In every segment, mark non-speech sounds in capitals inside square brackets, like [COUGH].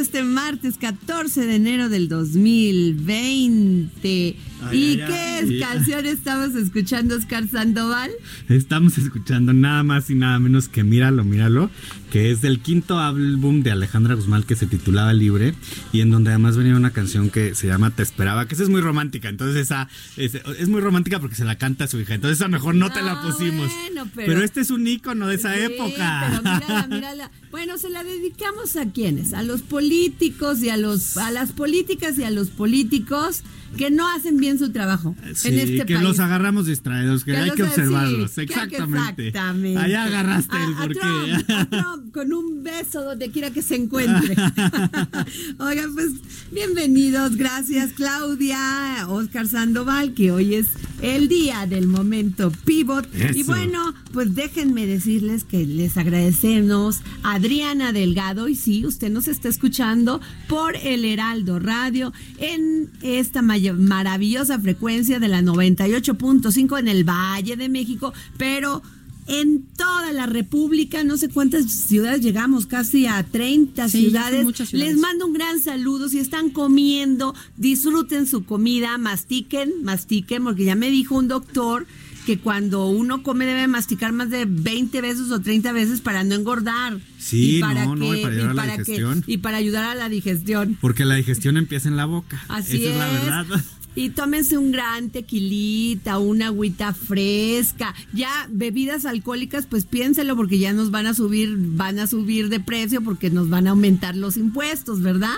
Este martes 14 de enero del 2020. ¿Y qué canción estamos escuchando, Oscar Sandoval? Estamos escuchando nada más y nada menos que Míralo, Míralo, que es del quinto álbum de Alejandra Guzmán que se titulaba Libre y en donde además venía una canción que se llama Te Esperaba, que esa es muy romántica, entonces esa es, es muy romántica porque se la canta a su hija, entonces esa mejor no te la Ah, pusimos. bueno, pero- este es un ícono de esa Sí, época. Pero mírala, mírala. Bueno, se la dedicamos a quienes, a los políticos y a los a las políticas y a los políticos que no hacen bien su trabajo Sí, en este que país. los agarramos distraídos, que, Que hay que observarlos. sí, exactamente. exactamente. Allá agarraste A- el a porqué. Trump, a [LAUGHS] Trump, con un beso donde quiera que se encuentre. [LAUGHS] Oigan, pues bienvenidos, gracias Claudia, Oscar Sandoval, que hoy es el día del momento pivot. Y bueno, pues déjenme decirles que les agradecemos a Adriana Delgado, y sí, usted nos está escuchando por el Heraldo Radio en esta maravillosa frecuencia de la 98.5 en el Valle de México, pero en toda la República, no sé cuántas ciudades llegamos, casi a 30 Sí, ciudades. ciudades. Les mando un gran saludo. Si están comiendo, disfruten su comida, mastiquen, mastiquen, porque ya me dijo un doctor que cuando uno come debe masticar más de 20 veces o 30 veces para no engordar. Sí, no, no, y para ayudar a la que- digestión. y para ayudar a la digestión. Porque la digestión empieza en la boca. Así Esa es. es la verdad. Y tómense un gran tequilita, una agüita fresca. Ya bebidas alcohólicas, pues piénselo porque ya nos van a subir, van a subir de precio porque nos van a aumentar los impuestos, ¿verdad?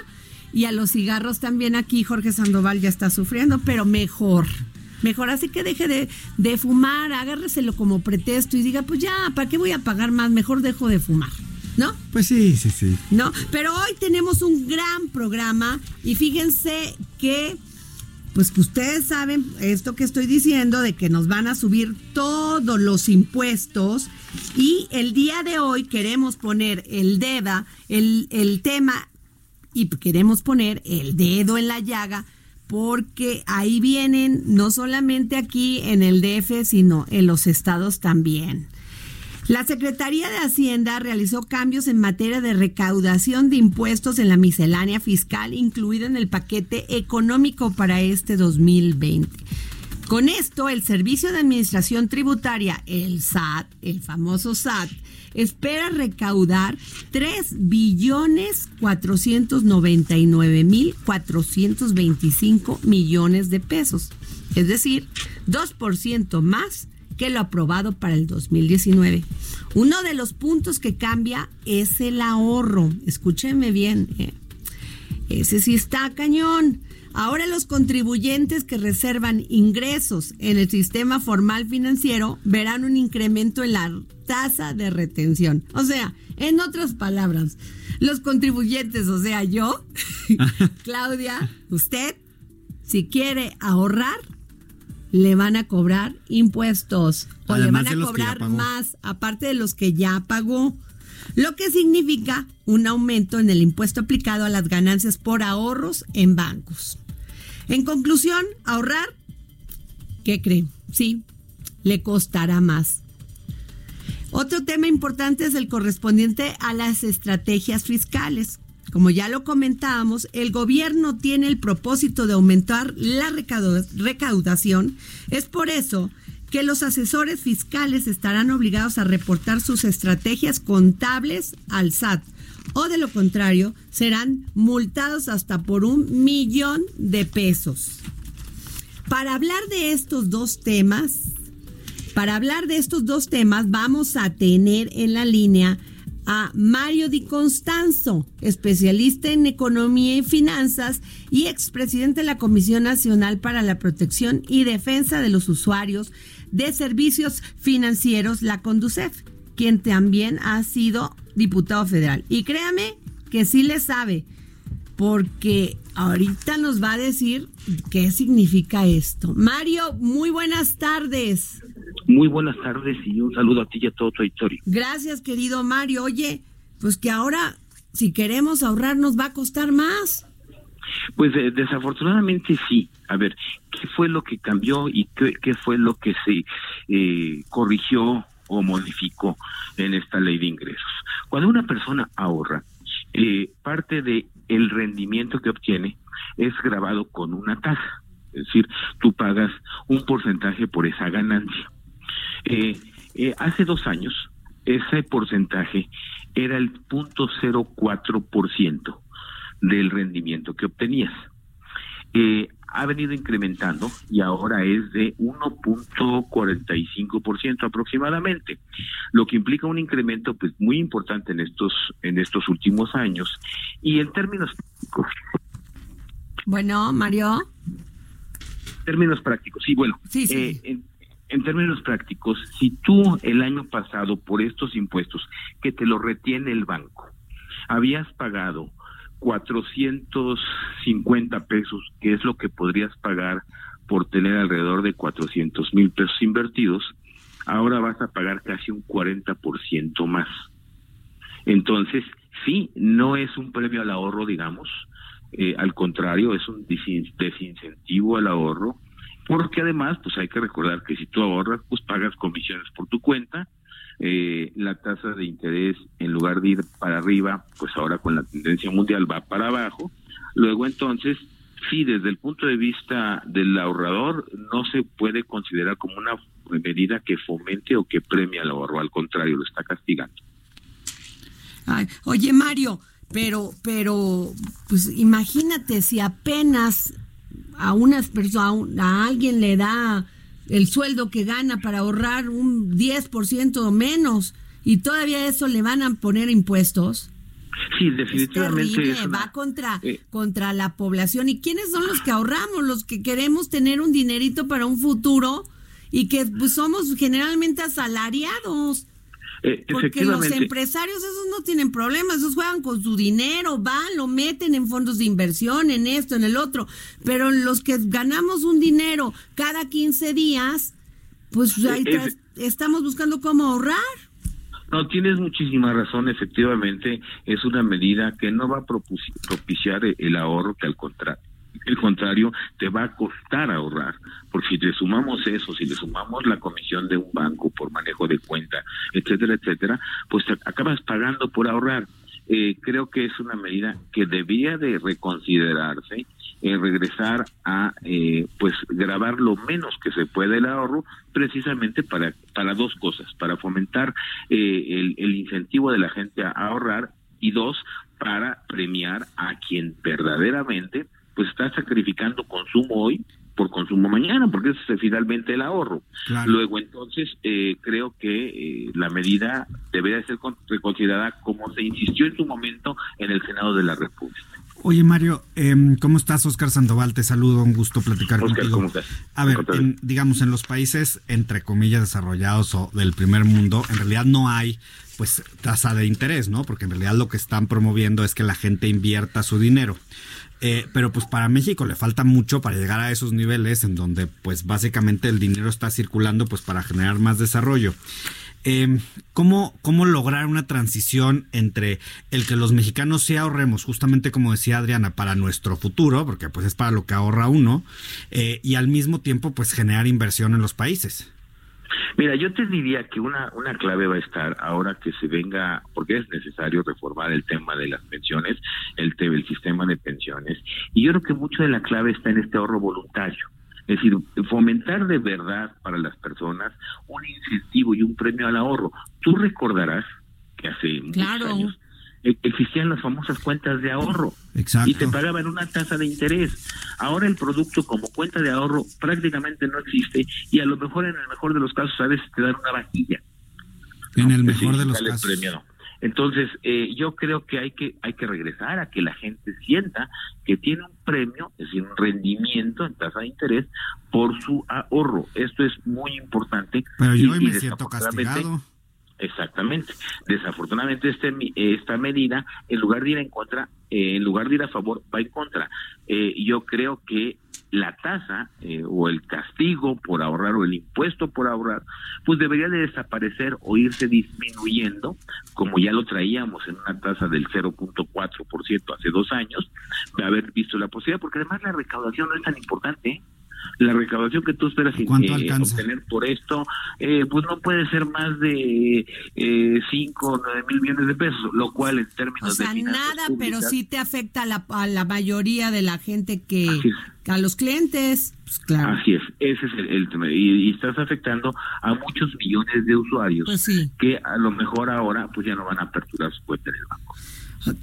Y a los cigarros también aquí Jorge Sandoval ya está sufriendo, pero mejor. Mejor, así que deje de, de fumar, agárreselo como pretexto y diga, pues ya, ¿para qué voy a pagar más? Mejor dejo de fumar, ¿no? Pues sí, sí, sí. No, pero hoy tenemos un gran programa y fíjense que, pues que ustedes saben esto que estoy diciendo de que nos van a subir todos los impuestos y el día de hoy queremos poner el DEDA, el, el tema y queremos poner el dedo en la llaga porque ahí vienen no solamente aquí en el DF, sino en los estados también. La Secretaría de Hacienda realizó cambios en materia de recaudación de impuestos en la miscelánea fiscal, incluida en el paquete económico para este 2020. Con esto, el Servicio de Administración Tributaria, el SAT, el famoso SAT, espera recaudar 3 billones 499 mil 425 millones de pesos, es decir, 2% más que lo aprobado para el 2019. Uno de los puntos que cambia es el ahorro. Escúchenme bien. eh. Ese sí está cañón. Ahora los contribuyentes que reservan ingresos en el sistema formal financiero verán un incremento en la tasa de retención. O sea, en otras palabras, los contribuyentes, o sea, yo, [LAUGHS] Claudia, usted, si quiere ahorrar, le van a cobrar impuestos o le van a cobrar más, aparte de los que ya pagó, lo que significa un aumento en el impuesto aplicado a las ganancias por ahorros en bancos. En conclusión, ahorrar, ¿qué creen? Sí, le costará más. Otro tema importante es el correspondiente a las estrategias fiscales. Como ya lo comentábamos, el gobierno tiene el propósito de aumentar la recauda- recaudación. Es por eso que los asesores fiscales estarán obligados a reportar sus estrategias contables al SAT o de lo contrario serán multados hasta por un millón de pesos. Para hablar de estos dos temas, para hablar de estos dos temas, vamos a tener en la línea a Mario Di Constanzo, especialista en economía y finanzas y expresidente de la Comisión Nacional para la Protección y Defensa de los Usuarios de Servicios Financieros, la CONDUCEF, quien también ha sido diputado federal. Y créame que sí le sabe, porque ahorita nos va a decir qué significa esto. Mario, muy buenas tardes. Muy buenas tardes y un saludo a ti y a todo tu auditorio. Gracias, querido Mario. Oye, pues que ahora, si queremos ahorrar, nos va a costar más. Pues eh, desafortunadamente sí. A ver, ¿qué fue lo que cambió y qué, qué fue lo que se eh, corrigió o modificó en esta ley de ingresos? Cuando una persona ahorra, eh, parte de el rendimiento que obtiene es grabado con una tasa. Es decir, tú pagas un porcentaje por esa ganancia. Eh, eh, hace dos años, ese porcentaje era el 0.04% del rendimiento que obtenías. Eh, ha venido incrementando y ahora es de 1.45% aproximadamente, lo que implica un incremento pues muy importante en estos en estos últimos años y en términos Bueno, Mario. Términos prácticos, sí, bueno, Sí, sí. eh, en, en términos prácticos, si tú el año pasado por estos impuestos que te lo retiene el banco, habías pagado 450 pesos, que es lo que podrías pagar por tener alrededor de 400 mil pesos invertidos, ahora vas a pagar casi un 40% más. Entonces, sí, no es un premio al ahorro, digamos, eh, al contrario, es un desin- desincentivo al ahorro, porque además, pues hay que recordar que si tú ahorras, pues pagas comisiones por tu cuenta, eh, la tasa de interés en lugar de ir para arriba, pues ahora con la tendencia mundial va para abajo. Luego entonces, sí, desde el punto de vista del ahorrador, no se puede considerar como una medida que fomente o que premie al ahorro, al contrario, lo está castigando. Oye, Mario, pero, pero, pues imagínate si apenas a unas personas, a alguien le da el sueldo que gana para ahorrar un 10% o menos y todavía eso le van a poner impuestos. Sí, definitivamente es va contra, eh, contra la población. ¿Y quiénes son los que ahorramos? Los que queremos tener un dinerito para un futuro y que pues, somos generalmente asalariados. Eh, Porque los empresarios esos no tienen problemas, esos juegan con su dinero, van, lo meten en fondos de inversión, en esto, en el otro. Pero los que ganamos un dinero cada 15 días, pues ahí Eh, es- está- estamos buscando cómo ahorrar. No, tienes muchísima razón, efectivamente, es una medida que no va a propiciar el ahorro, que al contrario, el contrario, te va a costar ahorrar, porque si le sumamos eso, si le sumamos la comisión de un banco por manejo de cuenta, etcétera, etcétera, pues acabas pagando por ahorrar. Eh, creo que es una medida que debía de reconsiderarse eh, regresar a eh, pues grabar lo menos que se puede el ahorro precisamente para para dos cosas para fomentar eh, el, el incentivo de la gente a ahorrar y dos para premiar a quien verdaderamente pues está sacrificando consumo hoy por consumo mañana, porque ese es finalmente el ahorro. Claro. Luego, entonces, eh, creo que eh, la medida debería ser con- reconsiderada como se insistió en su momento en el Senado de la República. Oye, Mario, em, ¿cómo estás? Oscar Sandoval, te saludo, un gusto platicar Oscar, contigo. ¿cómo estás? A ver, en- digamos, en los países, entre comillas, desarrollados o del primer mundo, en realidad no hay pues tasa de interés, ¿no? Porque en realidad lo que están promoviendo es que la gente invierta su dinero. Eh, pero pues para México le falta mucho para llegar a esos niveles en donde pues básicamente el dinero está circulando pues para generar más desarrollo. Eh, ¿cómo, ¿Cómo lograr una transición entre el que los mexicanos sí ahorremos, justamente como decía Adriana, para nuestro futuro, porque pues es para lo que ahorra uno, eh, y al mismo tiempo pues generar inversión en los países? Mira, yo te diría que una, una clave va a estar ahora que se venga, porque es necesario reformar el tema de las pensiones, el, el sistema de pensiones, y yo creo que mucho de la clave está en este ahorro voluntario. Es decir, fomentar de verdad para las personas un incentivo y un premio al ahorro. Tú recordarás que hace muchos años existían las famosas cuentas de ahorro Exacto. y te pagaban una tasa de interés. Ahora el producto como cuenta de ahorro prácticamente no existe y a lo mejor en el mejor de los casos a veces te dan una vajilla. En el mejor sí de los casos. premiado. Entonces, eh, yo creo que hay que hay que regresar a que la gente sienta que tiene un premio, es decir, un rendimiento en tasa de interés por su ahorro. Esto es muy importante. Pero Y- yo hoy me siento castigado. Exactamente. Desafortunadamente este esta medida, en lugar de ir en contra, eh, en lugar de ir a favor, va en contra. Eh, yo creo que la tasa eh, o el castigo por ahorrar o el impuesto por ahorrar, pues debería de desaparecer o irse disminuyendo, como ya lo traíamos en una tasa del 0.4% hace dos años, de haber visto la posibilidad, porque además la recaudación no es tan importante. La recaudación que tú esperas ¿Cuánto eh, obtener por esto, eh, pues no puede ser más de 5 o 9 mil millones de pesos, lo cual en términos O sea, de finanzas nada, pero sí te afecta a la, a la mayoría de la gente que, a los clientes. Pues claro. Así es, ese es el, el tema. Y, y estás afectando a muchos millones de usuarios Pues sí. que a lo mejor ahora pues ya no van a aperturar su cuenta en el banco.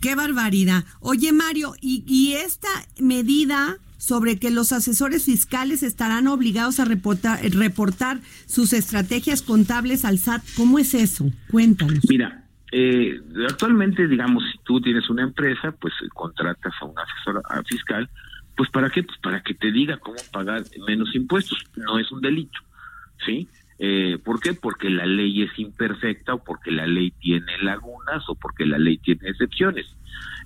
Qué barbaridad. Oye, Mario, ¿y, y esta medida sobre que los asesores fiscales estarán obligados a reportar, reportar sus estrategias contables al SAT, ¿cómo es eso? Cuéntanos. Mira, eh, actualmente, digamos, si tú tienes una empresa, pues eh, contratas a un asesor fiscal, pues ¿para qué? Pues para que te diga cómo pagar menos impuestos. No es un delito, ¿sí? Eh, ¿Por qué? Porque la ley es imperfecta o porque la ley tiene lagunas o porque la ley tiene excepciones.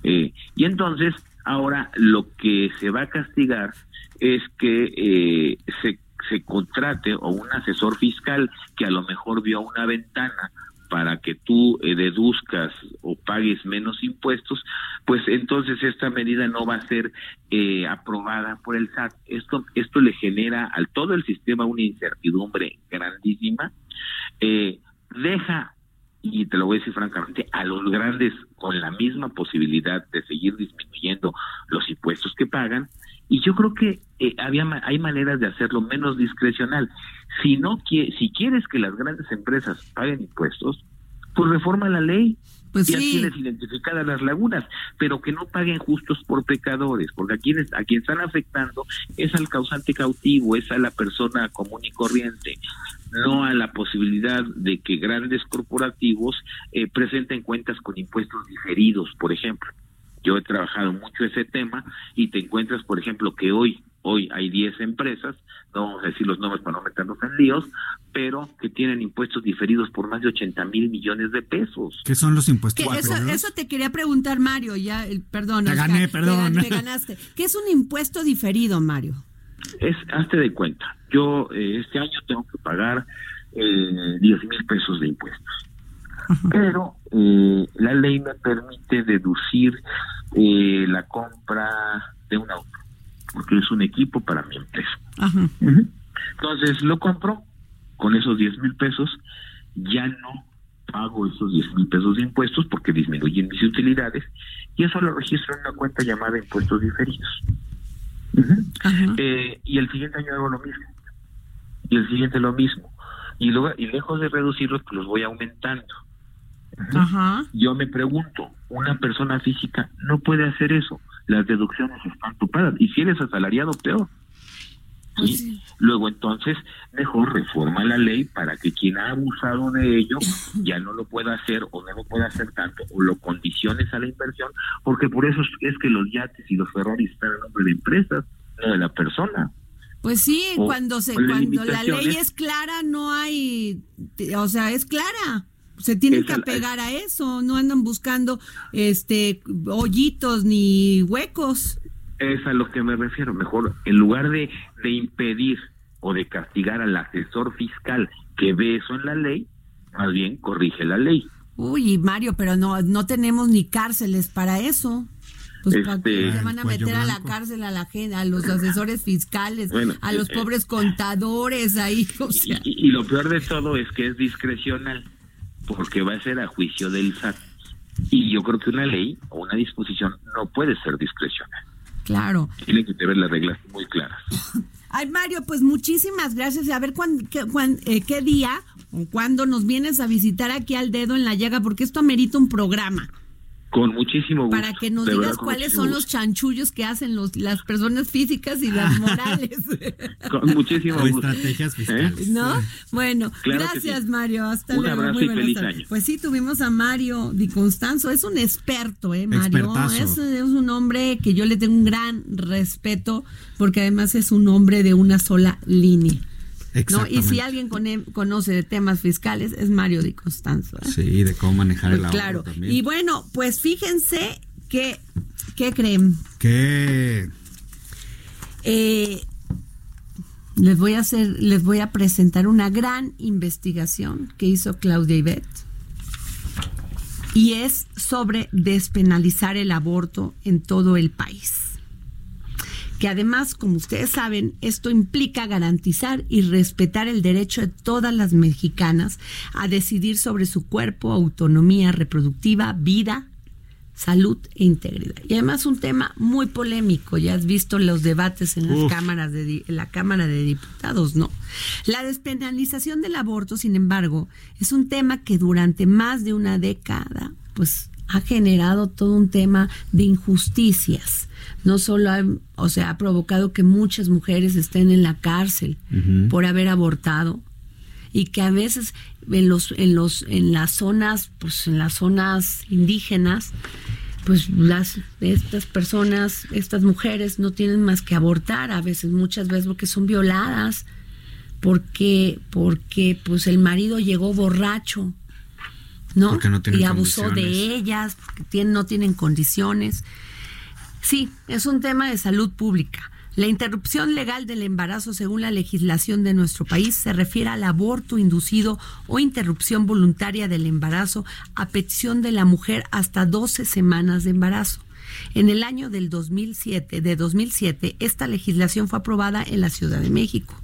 Eh, y entonces, ahora lo que se va a castigar es que eh, se, se contrate o un asesor fiscal que a lo mejor vio una ventana para que tú eh, deduzcas o pagues menos impuestos, pues entonces esta medida no va a ser eh, aprobada por el SAT. Esto, esto le genera al todo el sistema una incertidumbre grandísima. Eh, deja, y te lo voy a decir francamente, a los grandes con la misma posibilidad de seguir disminuyendo los impuestos que pagan. Y yo creo que eh, había hay maneras de hacerlo menos discrecional. Si no si quieres que las grandes empresas paguen impuestos, pues reforma la ley. Pues ya sí. tienes identificadas las lagunas, pero que no paguen justos por pecadores, porque a quienes a quien están afectando es al causante cautivo, es a la persona común y corriente, no a la posibilidad de que grandes corporativos eh, presenten cuentas con impuestos diferidos, por ejemplo. Yo he trabajado mucho ese tema y te encuentras, por ejemplo, que hoy hoy hay 10 empresas, no vamos a decir los nombres para no meternos en líos, pero que tienen impuestos diferidos por más de 80 mil millones de pesos. ¿Qué son los impuestos? Eso, eso te quería preguntar, Mario, ya, el- perdón. Te Oscar, gané, perdón. Te, te [LAUGHS] ganaste. ¿Qué es un impuesto diferido, Mario? Es, hazte de cuenta, yo eh, este año tengo que pagar eh, 10 mil pesos de impuestos, pero eh, la ley me permite deducir eh, la compra de un auto, porque es un equipo para mi empresa. Ajá. Entonces lo compro con esos 10 mil pesos, ya no pago esos 10 mil pesos de impuestos porque disminuyen mis utilidades y eso lo registro en una cuenta llamada impuestos diferidos. Eh, y el siguiente año hago lo mismo. Y el siguiente lo mismo. Y luego, y lejos de reducirlos, pues los voy aumentando. Ajá. Yo me pregunto, una persona física no puede hacer eso. Las deducciones están topadas. Y si eres asalariado, peor. Pues ¿sí? sí. Luego entonces, mejor reforma la ley para que quien ha abusado de ello [LAUGHS] ya no lo pueda hacer o no lo pueda hacer tanto o lo condiciones a la inversión, porque por eso es, que los yates y los Ferraris están en nombre de empresas, no de la persona. Pues sí, O- cuando se cuando la ley es clara no hay, o sea, es clara. Se tienen Es que el- apegar a eso, no andan buscando este hoyitos ni huecos. Es a lo que me refiero. Mejor, en lugar de, de impedir o de castigar al asesor fiscal que ve eso en la ley, más bien corrige la ley. Uy, Mario, pero no no tenemos ni cárceles para eso. Pues ¿para Este- qué le van a meter a la cárcel a la gente, a los asesores fiscales, Bueno, a los eh, pobres contadores ahí, [LAUGHS] o Y, sea. y- y lo peor de todo es que es discrecional, porque va a ser a juicio del SAT. Y yo creo que una ley o una disposición no puede ser discrecional. Claro. Tienen que tener las reglas muy claras. [LAUGHS] Ay, Mario, pues muchísimas gracias. Y A ver cuán- qué, cuán- eh, qué día o cuándo nos vienes a visitar aquí al dedo en la llaga, porque esto amerita un programa. Con muchísimo gusto. Para que nos digas verdad, cuáles son los chanchullos que hacen los, las personas físicas y las [LAUGHS] morales. Con muchísimo gusto. estrategias fiscales. ¿No? Bueno, Claro gracias sí. Mario, hasta Un luego. abrazo Muy y buenas feliz tardes. año. Pues sí, tuvimos a Mario Di Constanzo, es un experto, ¿eh, Mario? Es un hombre que yo le tengo un gran respeto porque además es un hombre de una sola línea. ¿No? Y si alguien cone- conoce de temas fiscales es Mario Di Constanzo. ¿eh? Sí, de cómo manejar el Pues ahorro claro. también. Y bueno, pues fíjense que, ¿qué creen? ¿Qué? Eh, les voy a hacer, les voy a presentar una gran investigación que hizo Claudia Ibet y es sobre despenalizar el aborto en todo el país. Que además, como ustedes saben, esto implica garantizar y respetar el derecho de todas las mexicanas a decidir sobre su cuerpo, autonomía reproductiva, vida, salud e integridad. Y además un tema muy polémico, ya has visto los debates en las Uf. cámaras de en la Cámara de Diputados, ¿no? La despenalización del aborto, sin embargo, es un tema que durante más de una década, pues ha generado todo un tema de injusticias. No solo, ha, o sea, ha provocado que muchas mujeres estén en la cárcel por haber abortado, y que a veces en los en los en las zonas pues en las zonas indígenas pues las estas personas estas mujeres no tienen más que abortar a veces muchas veces porque son violadas porque porque pues el marido llegó borracho no y abusó de ellas porque tienen, no tienen condiciones Sí, es un tema de salud pública. La interrupción legal del embarazo, según la legislación de nuestro país, se refiere al aborto inducido o interrupción voluntaria del embarazo a petición de la mujer hasta 12 semanas de embarazo. En el año del 2007, de 2007, esta legislación fue aprobada en la Ciudad de México.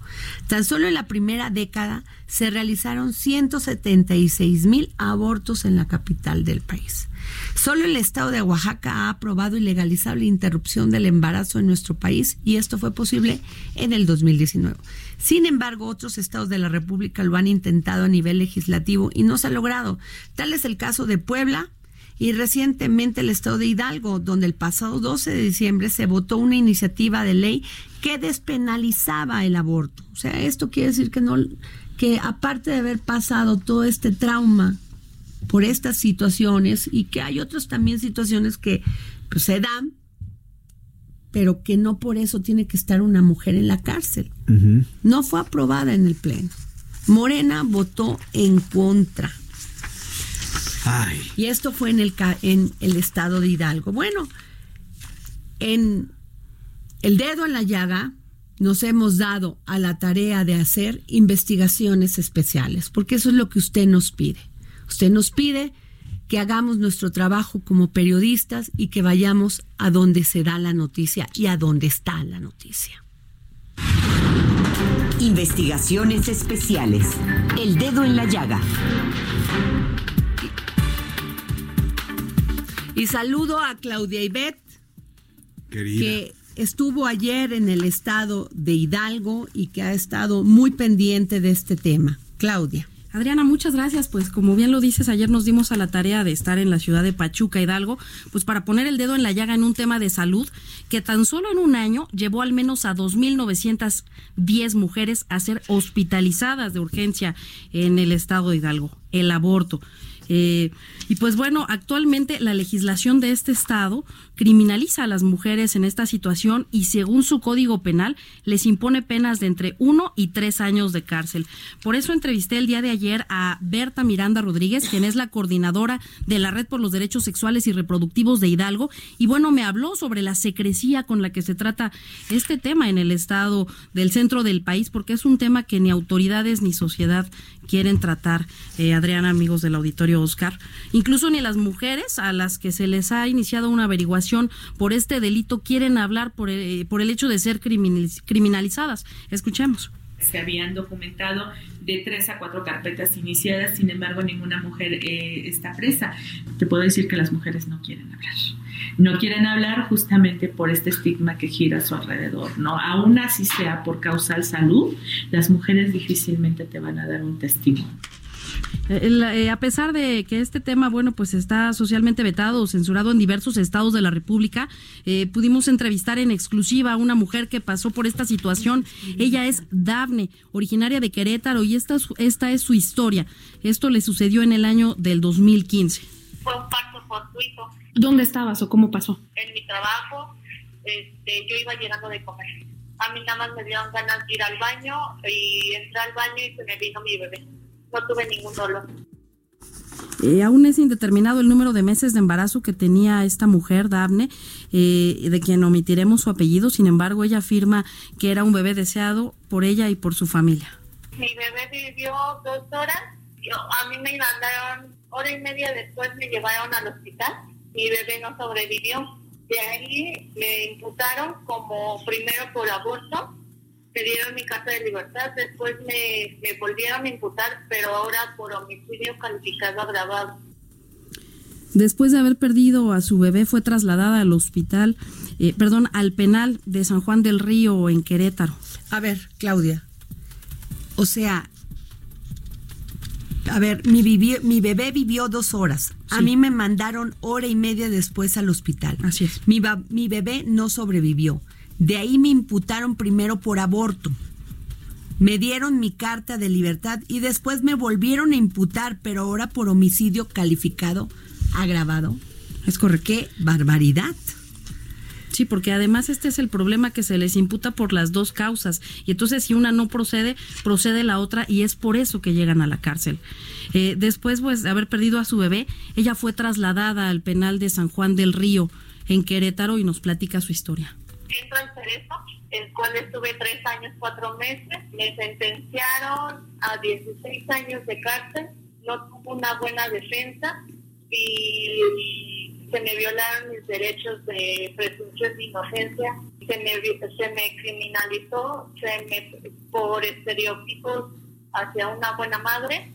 Tan solo en la primera década se realizaron 176 mil abortos en la capital del país. Solo el estado de Oaxaca ha aprobado y legalizado la interrupción del embarazo en nuestro país y esto fue posible en el 2019. Sin embargo, otros estados de la República lo han intentado a nivel legislativo y no se ha logrado. Tal es el caso de Puebla, y recientemente el estado de Hidalgo, donde el pasado 12 de diciembre se votó una iniciativa de ley que despenalizaba el aborto. O sea, esto quiere decir que no que aparte de haber pasado todo este trauma por estas situaciones y que hay otras también situaciones que pues, se dan, pero que no por eso tiene que estar una mujer en la cárcel. No fue aprobada en el Pleno. Morena votó en contra. Ay, Y esto fue en el, en el estado de Hidalgo. Bueno, en el dedo en la llaga nos hemos dado a la tarea de hacer investigaciones especiales, porque eso es lo que usted nos pide. Usted nos pide que hagamos nuestro trabajo como periodistas y que vayamos a donde se da la noticia y a donde está la noticia. Investigaciones especiales. El dedo en la llaga. Y saludo a Claudia Ibet, querida. que estuvo ayer en el estado de Hidalgo y que ha estado muy pendiente de este tema. Claudia. Adriana, muchas gracias. Pues como bien lo dices, ayer nos dimos a la tarea de estar en la ciudad de Pachuca, Hidalgo, pues para poner el dedo en la llaga en un tema de salud que tan solo en un año llevó al menos a 2.910 mujeres a ser hospitalizadas de urgencia en el estado de Hidalgo, el aborto. Eh, y pues bueno, actualmente la legislación de este estado criminaliza a las mujeres en esta situación y según su código penal les impone penas de entre uno y tres años de cárcel. Por eso entrevisté el día de ayer a Berta Miranda Rodríguez, quien es la coordinadora de la Red por los Derechos Sexuales y Reproductivos de Hidalgo. Y bueno, me habló sobre la secrecía con la que se trata este tema en el estado del centro del país, porque es un tema que ni autoridades ni sociedad quieren tratar, eh, Adriana, amigos del auditorio Oscar. Incluso ni las mujeres a las que se les ha iniciado una averiguación por este delito quieren hablar por el, por el hecho de ser criminalizadas. Escuchemos. Se habían documentado de tres a cuatro carpetas iniciadas, sin embargo ninguna mujer eh, está presa. Te puedo decir que las mujeres no quieren hablar. No quieren hablar justamente por este estigma que gira a su alrededor, ¿no? Aún así sea por causal salud, las mujeres difícilmente te van a dar un testimonio. Eh, a pesar de que este tema, bueno, pues está socialmente vetado o censurado en diversos estados de la República, eh, pudimos entrevistar en exclusiva a una mujer que pasó por esta situación. Ella es Dafne, originaria de Querétaro, y esta, esta es su historia. Esto le sucedió en el año del 2015. Fue un parto fortuito. ¿Dónde estabas o cómo pasó? En mi trabajo, este, yo iba llegando de comer. A mí nada más me dieron ganas de ir al baño y entré al baño y se me vino mi bebé no tuve ningún dolor. Eh, aún es indeterminado el número de meses de embarazo que tenía esta mujer, Daphne, eh, de quien omitiremos su apellido. Sin embargo, ella afirma que era un bebé deseado por ella y por su familia. Mi bebé vivió dos horas. a mí me mandaron hora y media después, me llevaron al hospital. Mi bebé no sobrevivió. De ahí me imputaron como primero por aborto me dieron mi carta de libertad, después me, me volvieron a imputar, pero ahora por homicidio calificado agravado. Después de haber perdido a su bebé, fue trasladada al hospital, eh, perdón, al penal de San Juan del Río en Querétaro. A ver, Claudia, o sea, a ver, mi, mi bebé vivió dos horas. A mí me mandaron hora y media después al hospital. Así es. Mi, mi bebé no sobrevivió. De ahí me imputaron primero por aborto. Me dieron mi carta de libertad y después me volvieron a imputar, pero ahora por homicidio calificado agravado. Es correcto. ¡Qué barbaridad! Sí, porque además este es el problema que se les imputa por las dos causas. Y entonces si una no procede, procede la otra y es por eso que llegan a la cárcel. Eh, después pues, de haber perdido a su bebé, ella fue trasladada al penal de San Juan del Río en Querétaro y nos platica su historia entro al Cerezo, el cual estuve tres años, cuatro meses. Me sentenciaron a 16 años de cárcel. No tuve una buena defensa y se me violaron mis derechos de presunción de inocencia. Se me, se me criminalizó se me, por estereotipos hacia una buena madre.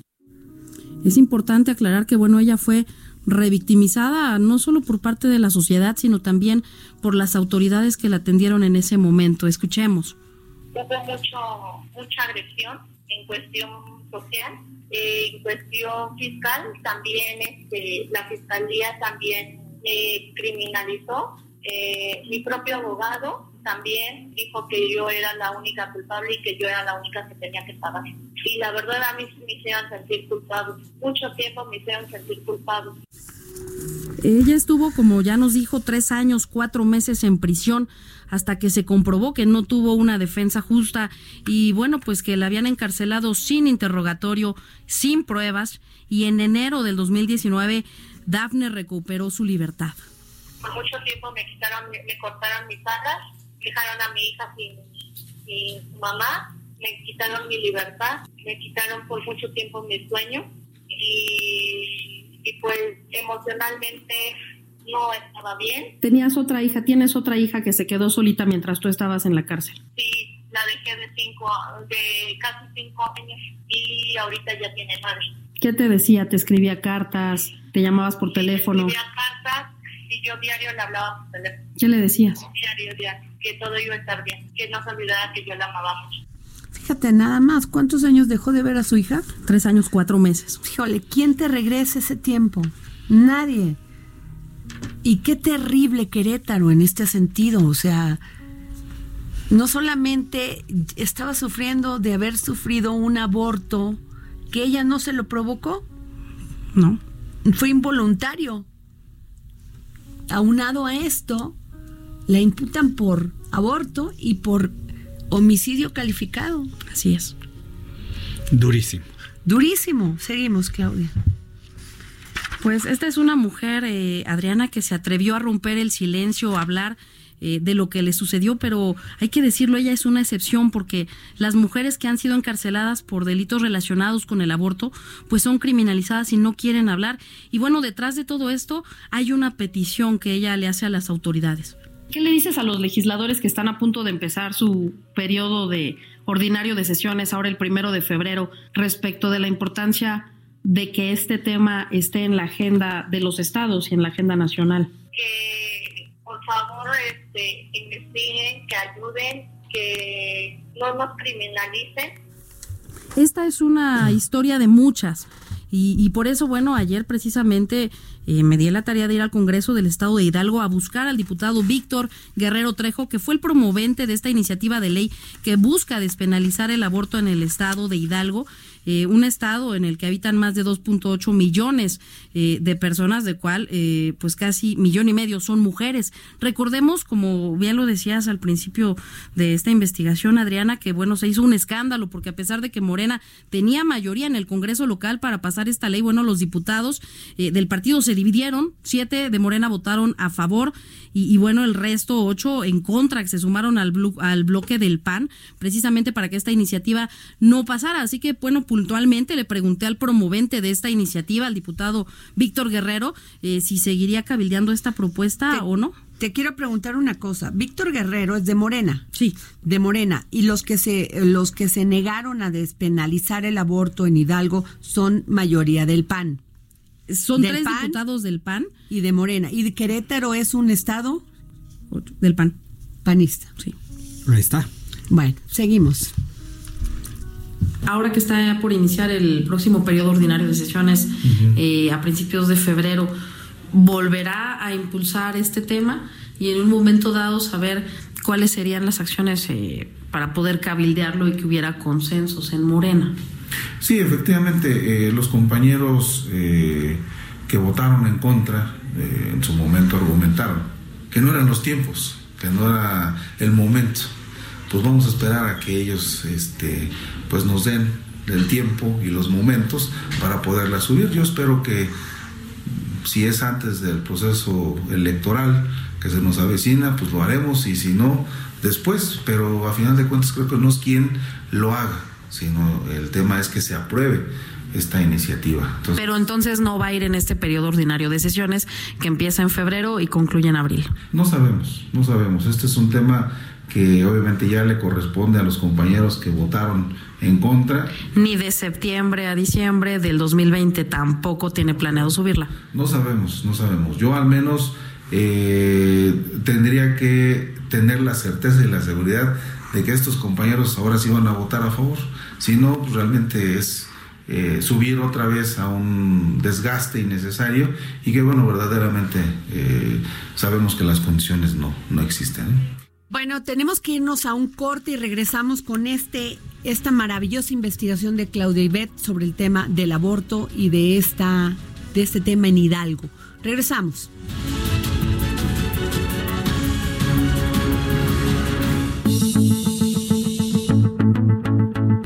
Es importante aclarar que, bueno, ella fue revictimizada no solo por parte de la sociedad, sino también por las autoridades que la atendieron en ese momento. Escuchemos. Hubo mucho, mucha agresión en cuestión social, eh, en cuestión fiscal, también este, la fiscalía también criminalizó. Eh, mi propio abogado también dijo que yo era la única culpable y que yo era la única que tenía que pagar. Y la verdad a mí me hicieron sentir culpable. Mucho tiempo me hicieron sentir culpable. Ella estuvo, como ya nos dijo, tres años, cuatro meses en prisión hasta que se comprobó que no tuvo una defensa justa y bueno, pues que la habían encarcelado sin interrogatorio, sin pruebas y en enero del 2019 Dafne recuperó su libertad. Por mucho tiempo me quitaron, me, cortaron mis alas, dejaron a mi hija sin, sin su mamá, me quitaron mi libertad, me quitaron por mucho tiempo mi sueño y, y pues emocionalmente no estaba bien. Tenías otra hija, tienes otra hija que se quedó solita mientras tú estabas en la cárcel. Sí, la dejé de cinco, de casi cinco años y ahorita ya tiene nueve. ¿Qué te decía? ¿Te escribía cartas? ¿Te llamabas por teléfono? Me escribía cartas y yo diario le hablaba por teléfono. ¿Qué le decías? Diario, diario, que todo iba a estar bien, que no se olvidara que yo la amaba mucho. Fíjate nada más, ¿cuántos años dejó de ver a su hija? Tres años, cuatro meses. Híjole, ¿quién te regresa ese tiempo? Nadie. Y qué terrible Querétaro en este sentido, o sea, no solamente estaba sufriendo de haber sufrido un aborto que ella no se lo provocó, No. fue involuntario. Aunado a esto, la imputan por aborto y por homicidio calificado. Así es. Durísimo. Durísimo. Seguimos, Claudia. Pues esta es una mujer, eh, Adriana, que se atrevió a romper el silencio, a hablar eh, de lo que le sucedió, pero hay que decirlo, ella es una excepción porque las mujeres que han sido encarceladas por delitos relacionados con el aborto, pues son criminalizadas y no quieren hablar. Y bueno, detrás de todo esto hay una petición que ella le hace a las autoridades. ¿Qué le dices a los legisladores que están a punto de empezar su periodo de ordinario de sesiones ahora el primero de febrero respecto de la importancia de que este tema esté en la agenda de los estados y en la agenda nacional? Que por favor este, investiguen, que ayuden, que no nos criminalicen. Esta es una historia de muchas. Y, y por eso, bueno, ayer precisamente eh, me di la tarea de ir al Congreso del Estado de Hidalgo a buscar al diputado Víctor Guerrero Trejo, que fue el promovente de esta iniciativa de ley que busca despenalizar el aborto en el Estado de Hidalgo. Eh, un estado en el que habitan más de 2.8 millones eh, de personas, de cual eh, pues casi millón y medio son mujeres. Recordemos, como bien lo decías al principio de esta investigación, Adriana, que bueno, se hizo un escándalo porque a pesar de que Morena tenía mayoría en el Congreso local para pasar esta ley, bueno, los diputados eh, del partido se dividieron, siete de Morena votaron a favor y, bueno, el resto, ocho en contra, que se sumaron al, al bloque del PAN, precisamente para que esta iniciativa no pasara. Así que, bueno, puntualmente le pregunté al promovente de esta iniciativa, al diputado Víctor Guerrero, eh, si seguiría cabildeando esta propuesta Te- o no. Te quiero preguntar una cosa. Víctor Guerrero es de Morena. Sí. De Morena. Y los que se, los que se negaron a despenalizar el aborto en Hidalgo son mayoría del PAN Son ¿Del tres PAN? diputados del PAN, y de Morena. ¿Y de Querétaro es un estado del PAN, panista? sí. Ahí está. Bueno, seguimos. Ahora que está por iniciar el próximo periodo ordinario de sesiones eh, a principios de febrero, volverá a impulsar este tema y en un momento dado saber cuáles serían las acciones eh, para poder cabildearlo y que hubiera consensos en Morena. Sí, efectivamente, eh, los compañeros que votaron en contra en su momento argumentaron que no eran los tiempos, que no era el momento. Pues vamos a esperar a que ellos este, pues nos den el tiempo y los momentos para poderla subir. Yo espero que si es antes del proceso electoral que se nos avecina, pues lo haremos y si no, después. Pero a final de cuentas creo que no es quien lo haga, sino el tema es que se apruebe esta iniciativa. Entonces, Pero entonces no va a ir en este periodo ordinario de sesiones que empieza en febrero y concluye en abril. No sabemos, no sabemos. Este es un tema que obviamente ya le corresponde a los compañeros que votaron en contra. Ni de septiembre a diciembre del 2020 tampoco tiene planeado subirla. No sabemos, no sabemos. Yo al menos eh, tendría que tener la certeza y la seguridad de que estos compañeros ahora sí van a votar a favor. Si no, pues realmente es eh, subir otra vez a un desgaste innecesario y que bueno, verdaderamente eh, sabemos que las condiciones no, no existen. Bueno, tenemos que irnos a un corte y regresamos con este esta maravillosa investigación de Claudia Ibet sobre el tema del aborto y de esta de este tema en Hidalgo. Regresamos.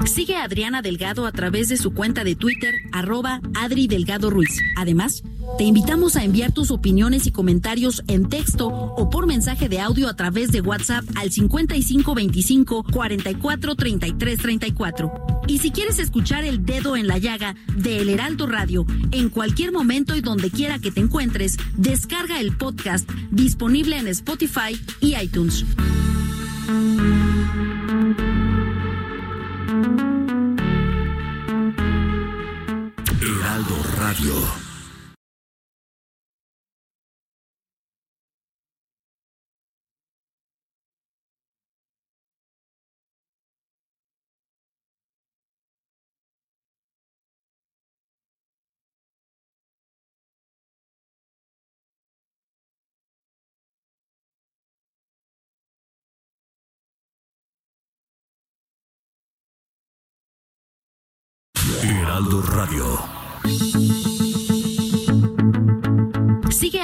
Sigue a Adriana Delgado a través de su cuenta de Twitter, arroba Adri Delgado Ruiz. Además, te invitamos a enviar tus opiniones y comentarios en texto o por mensaje de audio a través de WhatsApp al 5525 44 33 34. Y si quieres escuchar el dedo en la llaga de El Heraldo Radio en cualquier momento y donde quiera que te encuentres, descarga el podcast disponible en Spotify y iTunes. Heraldo Radio. Heraldo Radio.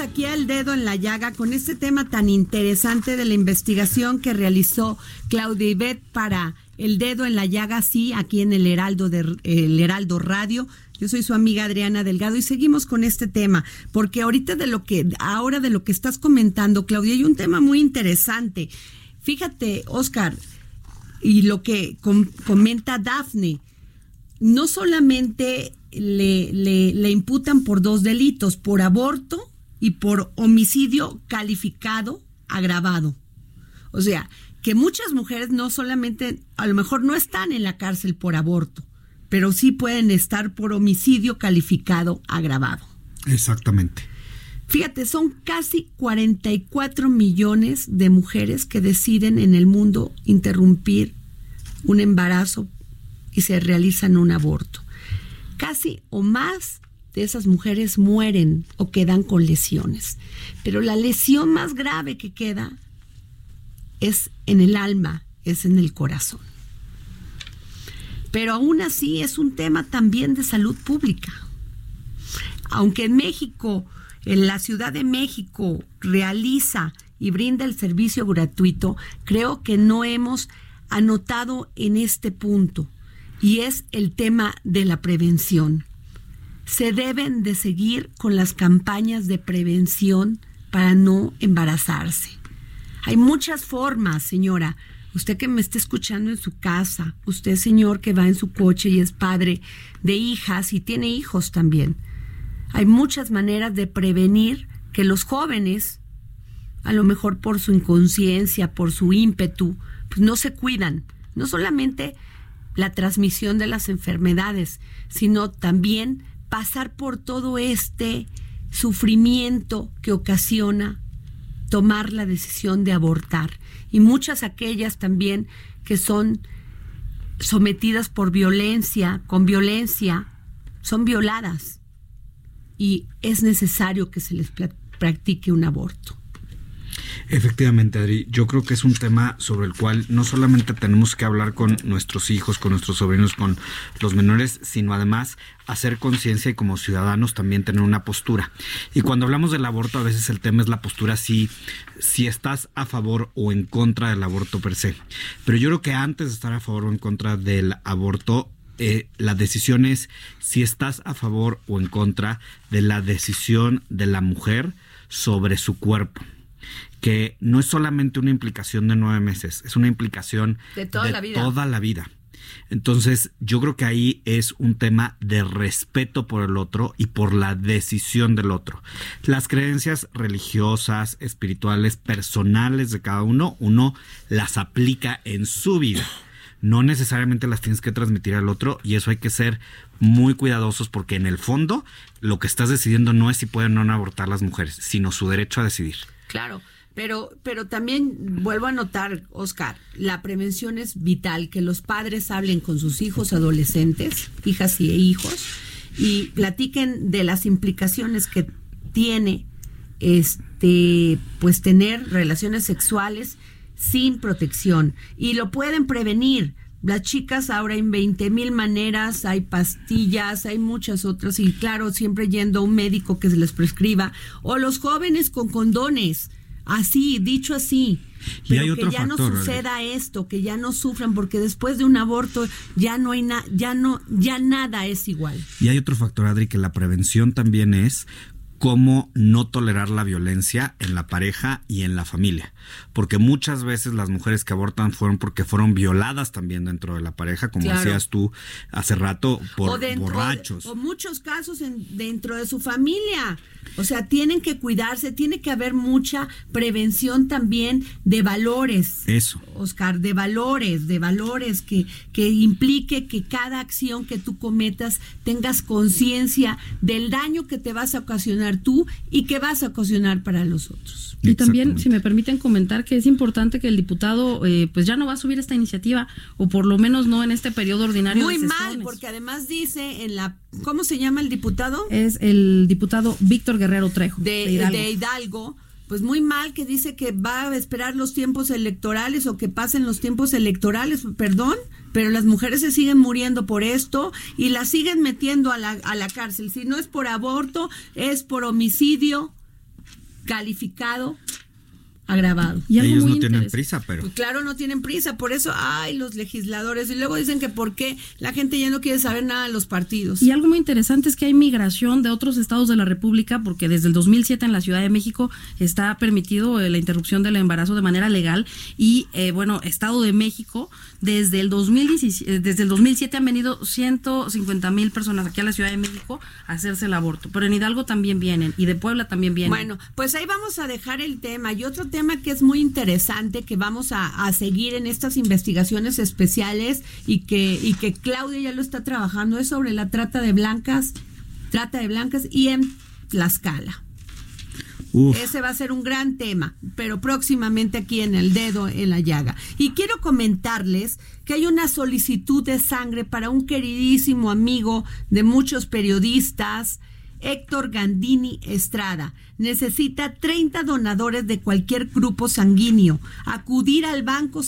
Aquí al dedo en la llaga con este tema tan interesante de la investigación que realizó Claudia Ibet para el dedo en la llaga, sí, aquí en el Heraldo, de, el Heraldo Radio. Yo soy su amiga Adriana Delgado y seguimos con este tema, porque ahorita de lo que, ahora de lo que estás comentando, Claudia, hay un tema muy interesante. Fíjate, Oscar, y lo que com- comenta Dafne, no solamente le- le imputan por dos delitos, por aborto y por homicidio calificado agravado. O sea, que muchas mujeres no solamente, a lo mejor no están en la cárcel por aborto, pero sí pueden estar por homicidio calificado agravado. Exactamente. Fíjate, son casi 44 millones de mujeres que deciden en el mundo interrumpir un embarazo y se realizan un aborto. Casi o más de esas mujeres mueren o quedan con lesiones. Pero la lesión más grave que queda es en el alma, es en el corazón. Pero aún así es un tema también de salud pública. Aunque en México, en la Ciudad de México, realiza y brinda el servicio gratuito, creo que no hemos anotado en este punto, y es el tema de la prevención. Se deben de seguir con las campañas de prevención para no embarazarse. Hay muchas formas, señora. Usted que me está escuchando en su casa, usted señor que va en su coche y es padre de hijas y tiene hijos también. Hay muchas maneras de prevenir que los jóvenes, a lo mejor por su inconsciencia, por su ímpetu, pues no se cuidan. No solamente la transmisión de las enfermedades, sino también pasar por todo este sufrimiento que ocasiona tomar la decisión de abortar. Y muchas aquellas también que son sometidas por violencia, con violencia, son violadas. Y es necesario que se les practique un aborto. Efectivamente, Adri, yo creo que es un tema sobre el cual no solamente tenemos que hablar con nuestros hijos, con nuestros sobrinos, con los menores, sino además hacer conciencia y como ciudadanos también tener una postura. Y cuando hablamos del aborto, a veces el tema es la postura si, si estás a favor o en contra del aborto per se. Pero yo creo que antes de estar a favor o en contra del aborto, eh, la decisión es si estás a favor o en contra de la decisión de la mujer sobre su cuerpo que no es solamente una implicación de nueve meses, es una implicación De toda la vida. toda la vida. Entonces, yo creo que ahí es un tema de respeto por el otro y por la decisión del otro. Las creencias religiosas, espirituales, personales de cada uno, uno las aplica en su vida. No necesariamente las tienes que transmitir al otro y eso hay que ser muy cuidadosos porque en el fondo lo que estás decidiendo no es si pueden o no abortar las mujeres, sino su derecho a decidir. Claro, pero, pero también vuelvo a notar, Oscar, la prevención es vital, que los padres hablen con sus hijos adolescentes, hijas y hijos, y platiquen de las implicaciones que tiene este pues tener relaciones sexuales sin protección. Y lo pueden prevenir. Las chicas ahora hay 20 mil maneras, hay pastillas, hay muchas otras y claro, siempre yendo a un médico que se les prescriba. O los jóvenes con condones, así, dicho así. Y Pero que ya no factor, suceda esto, que ya no sufran, porque después de un aborto ya no hay nada, ya no, ya nada es igual. Y hay otro factor, Adri, que la prevención también es cómo no tolerar la violencia en la pareja y en la familia. Porque muchas veces las mujeres que abortan fueron porque fueron violadas también dentro de la pareja, como Claro. decías tú hace rato, por o dentro- borrachos. O muchos casos en- dentro de su familia. O sea, tienen que cuidarse, tiene que haber mucha prevención también de valores. Eso. Oscar, de valores, de valores que, que implique que cada acción que tú cometas tengas conciencia del daño que te vas a ocasionar tú y que vas a ocasionar para los otros. Y también, si me permiten comentar, que es importante que el diputado eh, pues ya no va a subir esta iniciativa, o por lo menos no en este periodo ordinario. Muy de mal, porque además dice en la, ¿cómo se llama el diputado? Es el diputado Víctor Guerrero Trejo. de, de Hidalgo. de Hidalgo, pues muy mal que dice que va a esperar los tiempos electorales o que pasen los tiempos electorales, perdón, pero las mujeres se siguen muriendo por esto y las siguen metiendo a la, a la cárcel. Si no es por aborto, es por homicidio calificado agravado. Y Ellos no tienen prisa, pero... Pues claro, no tienen prisa, por eso, ay, los legisladores. Y luego dicen que por qué la gente ya no quiere saber nada de los partidos. Y algo muy interesante es que hay migración de otros estados de la República, porque desde el 2007 en la Ciudad de México está permitido eh, la interrupción del embarazo de manera legal. Y eh, bueno, Estado de México, desde el, 2017, eh, desde el 2007 han venido 150 mil personas aquí a la Ciudad de México a hacerse el aborto. Pero en Hidalgo también vienen, y de Puebla también vienen. Bueno, pues ahí vamos a dejar el tema. Y otro tema que es muy interesante que vamos a, a seguir en estas investigaciones especiales y que, y que Claudia ya lo está trabajando es sobre la trata de blancas, trata de blancas y en Tlaxcala. Uf. Ese va a ser un gran tema, pero próximamente aquí en el dedo en la llaga. Y quiero comentarles que hay una solicitud de sangre para un queridísimo amigo de muchos periodistas, Héctor Gandini Estrada. Necesita 30 donadores de cualquier grupo sanguíneo. Acudir al banco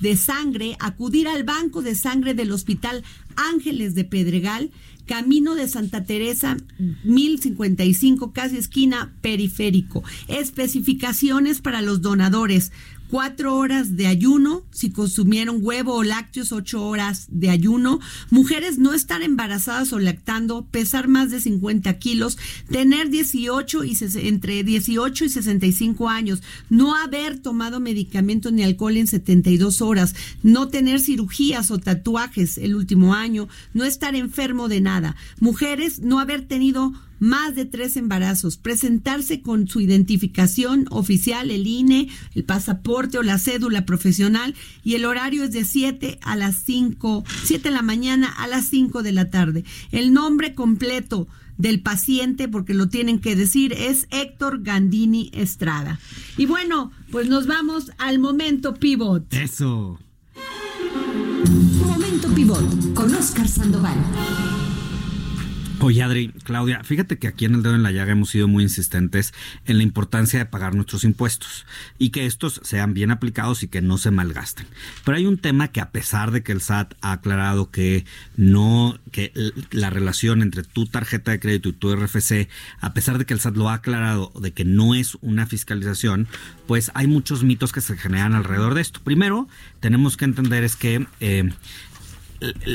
de sangre, acudir al banco de sangre del Hospital Ángeles de Pedregal, Camino de Santa Teresa, 1055, casi esquina periférico. Especificaciones para los donadores. Cuatro horas de ayuno, si consumieron huevo o lácteos, ocho horas de ayuno. Mujeres no estar embarazadas o lactando, pesar más de 50 kilos, tener 18 y entre 18 y 65 años, no haber tomado medicamentos ni alcohol en 72 horas, no tener cirugías o tatuajes el último año, no estar enfermo de nada. Mujeres no haber tenido más de tres embarazos, presentarse con su identificación oficial, el INE, el pasaporte o la cédula profesional y el horario es de 7 a las 5, 7 de la mañana a las 5 de la tarde. El nombre completo del paciente, porque lo tienen que decir, es Héctor Gandini Estrada. Y bueno, pues nos vamos al momento pivot. Eso. Momento Pivot con Oscar Sandoval. Oye, Adri, Claudia, fíjate que aquí en el dedo en la llaga hemos sido muy insistentes en la importancia de pagar nuestros impuestos y que estos sean bien aplicados y que no se malgasten. Pero hay un tema que a pesar de que el SAT ha aclarado que no, que la relación entre tu tarjeta de crédito y tu RFC, a pesar de que el SAT lo ha aclarado de que no es una fiscalización, pues hay muchos mitos que se generan alrededor de esto. Primero, tenemos que entender es que eh,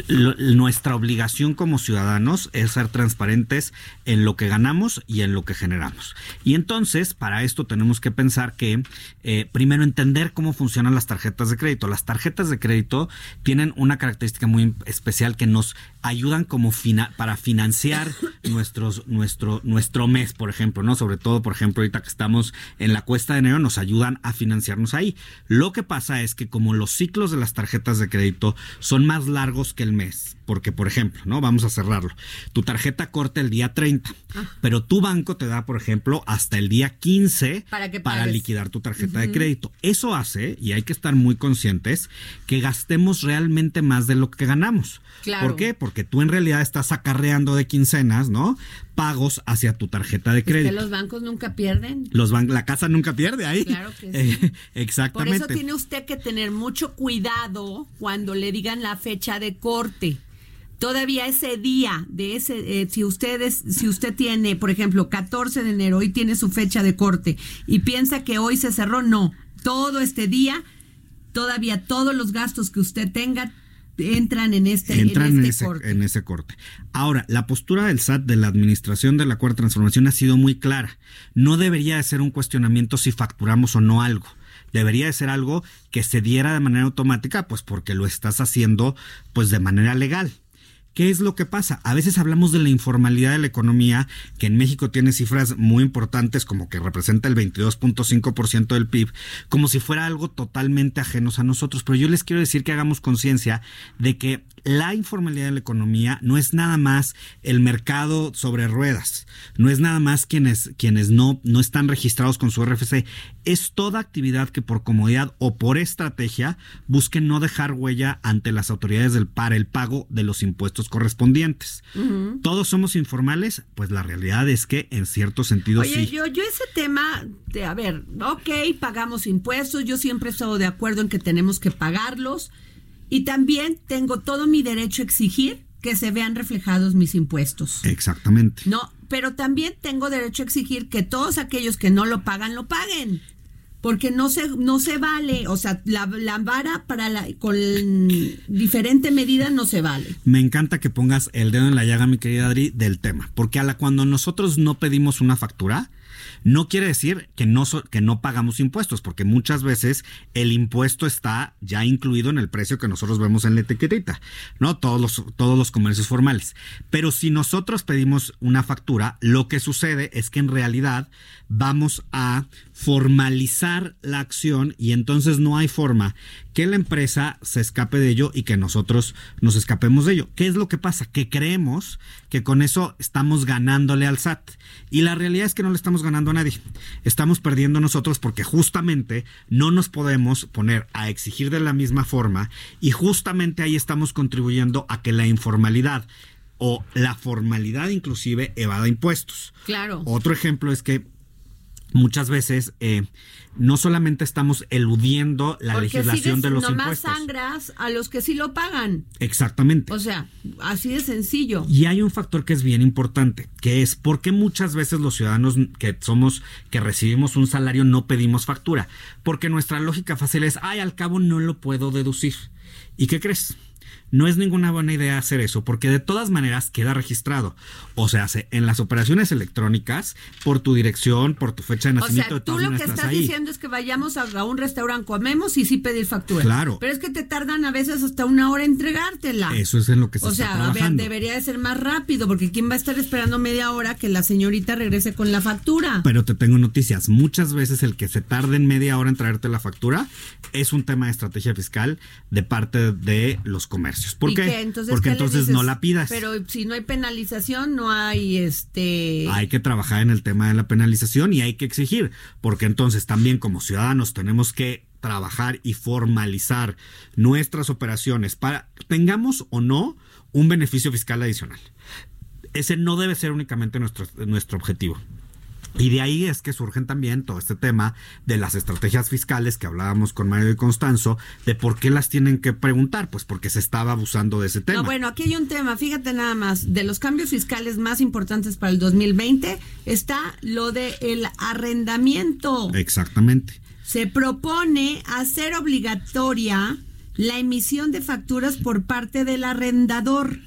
nuestra obligación como ciudadanos es ser transparentes en lo que ganamos y en lo que generamos. Y entonces, para esto tenemos que pensar que, eh, primero, entender cómo funcionan las tarjetas de crédito. Las tarjetas de crédito tienen una característica muy especial que nos ayudan como para financiar [COUGHS] nuestros, nuestro, nuestro mes, por ejemplo, ¿no? Sobre todo, por ejemplo, ahorita que estamos en la cuesta de enero, nos ayudan a financiarnos ahí. Lo que pasa es que como los ciclos de las tarjetas de crédito son más largos que el mes, porque, por ejemplo, ¿no? Vamos a cerrarlo. Tu tarjeta corta el día 30, pero tu banco te da, por ejemplo, hasta el día 15 Para que para liquidar tu tarjeta de crédito. Eso hace, y hay que estar muy conscientes, que gastemos realmente más de lo que ganamos. Claro. ¿Por qué? Porque tú en realidad estás acarreando de quincenas, ¿no? Pagos hacia tu tarjeta de Es que crédito. los bancos nunca pierden. Los ban- la casa nunca pierde ahí. Claro que [LAUGHS] sí. Eh, Por exactamente. eso tiene usted que tener mucho cuidado cuando le digan la fecha de corte. Todavía ese día de ese, eh, si ustedes, si usted tiene, por ejemplo, 14 de enero, hoy tiene su fecha de corte y piensa que hoy se cerró, no. Todo este día, todavía todos los gastos que usted tenga entran en este, entran en en, este ese, corte. en ese corte. Ahora, la postura del SAT de la administración de la cuarta transformación ha sido muy clara. No debería de ser un cuestionamiento si facturamos o no algo. Debería de ser algo que se diera de manera automática, pues porque lo estás haciendo pues de manera legal. ¿Qué es lo que pasa? A veces hablamos de la informalidad de la economía, que en México tiene cifras muy importantes, como que representa el 22.5% del PIB, como si fuera algo totalmente ajenos a nosotros. Pero yo les quiero decir que hagamos conciencia de que la informalidad de la economía no es nada más el mercado sobre ruedas, no es nada más quienes, quienes no, no están registrados con su RFC, es toda actividad que por comodidad o por estrategia busquen no dejar huella ante las autoridades del para el pago de los impuestos correspondientes. ¿Todos somos informales? Pues la realidad es que en cierto sentido Oye, sí. yo, yo ese tema de, a ver, ok, pagamos impuestos, yo siempre he estado de acuerdo en que tenemos que pagarlos y también tengo todo mi derecho a exigir que se vean reflejados mis impuestos. Exactamente. No, pero también tengo derecho a exigir que todos aquellos que no lo pagan, lo paguen. Porque no se, no se vale, o sea, la, la vara para la, con diferente medida no se vale. Me encanta que pongas el dedo en la llaga, mi querida Adri, del tema. Porque a la, cuando nosotros no pedimos una factura, no quiere decir que no, que no pagamos impuestos, porque muchas veces el impuesto está ya incluido en el precio que nosotros vemos en la etiquetita, ¿no? Todos los, todos los comercios formales. Pero si nosotros pedimos una factura, lo que sucede es que en realidad vamos a formalizar la acción y entonces no hay forma que la empresa se escape de ello y que nosotros nos escapemos de ello. ¿Qué es lo que pasa? Que creemos que con eso estamos ganándole al SAT. Y la realidad es que no le estamos ganando a nadie. Estamos perdiendo nosotros porque justamente no nos podemos poner a exigir de la misma forma y justamente ahí estamos contribuyendo a que la informalidad o la formalidad inclusive evada impuestos. Claro. Otro ejemplo es que muchas veces eh, no solamente estamos eludiendo la Porque legislación sigues, de los nomás impuestos. sangras a los que sí lo pagan. Exactamente. O sea, así de sencillo. Y hay un factor que es bien importante, que es por qué muchas veces los ciudadanos que somos, que recibimos un salario, no pedimos factura. Porque nuestra lógica fácil es, ay, al cabo no lo puedo deducir. ¿Y qué crees? No es ninguna buena idea hacer eso, porque de todas maneras queda registrado. O sea, se- en las operaciones electrónicas, por tu dirección, por tu fecha de O nacimiento, sea, de tú lo que estás estás diciendo es que vayamos a, un restaurante, comemos y sí pedir factura. Claro. Pero es que te tardan a veces hasta una hora en entregártela. Eso es en lo que se O está sea, a ver, trabajando. debería de ser más rápido, porque ¿quién va a estar esperando media hora que la señorita regrese con la factura? Pero te tengo noticias. Muchas veces el que se tarde en media hora en traerte la factura es un tema de estrategia fiscal de parte de los comercios. ¿Por ¿Y qué? qué? Entonces, Porque ¿qué le entonces no la pidas. Pero si no hay penalización, no hay este. Hay que trabajar en el tema de la penalización y hay que exigir, porque entonces también como ciudadanos tenemos que trabajar y formalizar nuestras operaciones para tengamos o no un beneficio fiscal adicional. Ese no debe ser únicamente nuestro, nuestro objetivo. Y de ahí es que surgen también todo este tema de las estrategias fiscales que hablábamos con Mario y Constanzo, de por qué las tienen que preguntar, pues porque se estaba abusando de ese tema. No, bueno, aquí hay un tema, fíjate nada más, de los cambios fiscales más importantes para el 2020 está lo de el arrendamiento. Exactamente. Se propone hacer obligatoria la emisión de facturas por parte del arrendador.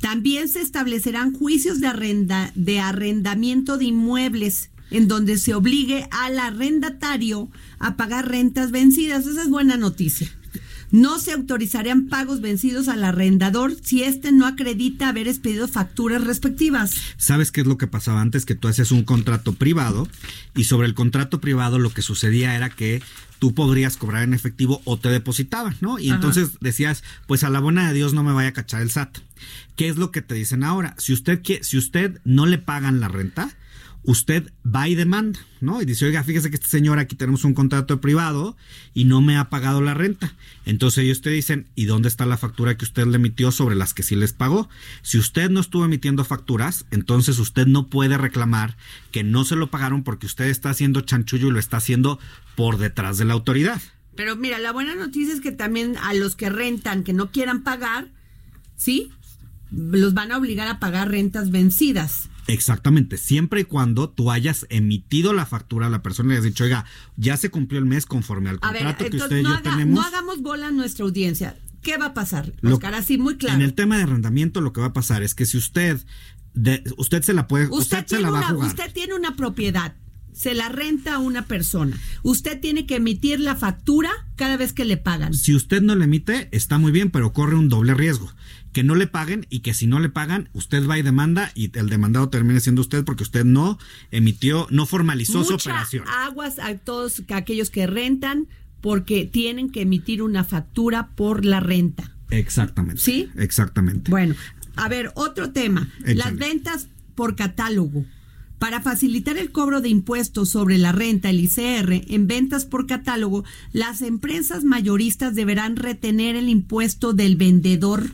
También se establecerán juicios de, arrenda, de arrendamiento de inmuebles en donde se obligue al arrendatario a pagar rentas vencidas. Esa es buena noticia. No se autorizarían pagos vencidos al arrendador si éste no acredita haber expedido facturas respectivas. ¿Sabes qué es lo que pasaba antes? Que tú hacías un contrato privado y sobre el contrato privado lo que sucedía era que tú podrías cobrar en efectivo o te depositaban, ¿no? Y Ajá. entonces decías, pues a la buena de Dios no me vaya a cachar el SAT. ¿Qué es lo que te dicen ahora? Si usted si usted no le pagan la renta, usted va y demanda, ¿no? Y dice, oiga, fíjese que este señor aquí tenemos un contrato privado y no me ha pagado la renta. Entonces ellos te dicen, ¿y dónde está la factura que usted le emitió sobre las que sí les pagó? Si usted no estuvo emitiendo facturas, entonces usted no puede reclamar que no se lo pagaron porque usted está haciendo chanchullo y lo está haciendo por detrás de la autoridad. Pero mira, la buena noticia es que también a los que rentan, que no quieran pagar, ¿sí? Los van a obligar a pagar rentas vencidas. Exactamente, siempre y cuando tú hayas emitido la factura a la persona y le has dicho, oiga, ya se cumplió el mes conforme al A ver, contrato que entonces usted y no, yo haga- tenemos. no hagamos bola a nuestra audiencia. ¿qué va a pasar? Lo- Oscar, así muy claro. En el tema de arrendamiento lo que va a pasar es que si usted de- usted se la puede usted, Usted, se tiene la va una, a jugar. usted tiene una propiedad, se la renta a una persona. Usted tiene que emitir la factura cada vez que le pagan. Si usted no le emite, está muy bien, pero corre un doble riesgo. Que no le paguen y que si no le pagan, usted va y demanda y el demandado termine siendo usted porque usted no emitió, no formalizó su operación. aguas a todos aquellos que rentan porque tienen que emitir una factura por la renta. Exactamente. ¿Sí? Exactamente. Bueno, a ver, otro tema. Échale. Las ventas por catálogo. Para facilitar el cobro de impuestos sobre la renta, el ICR, en ventas por catálogo, las empresas mayoristas deberán retener el impuesto del vendedor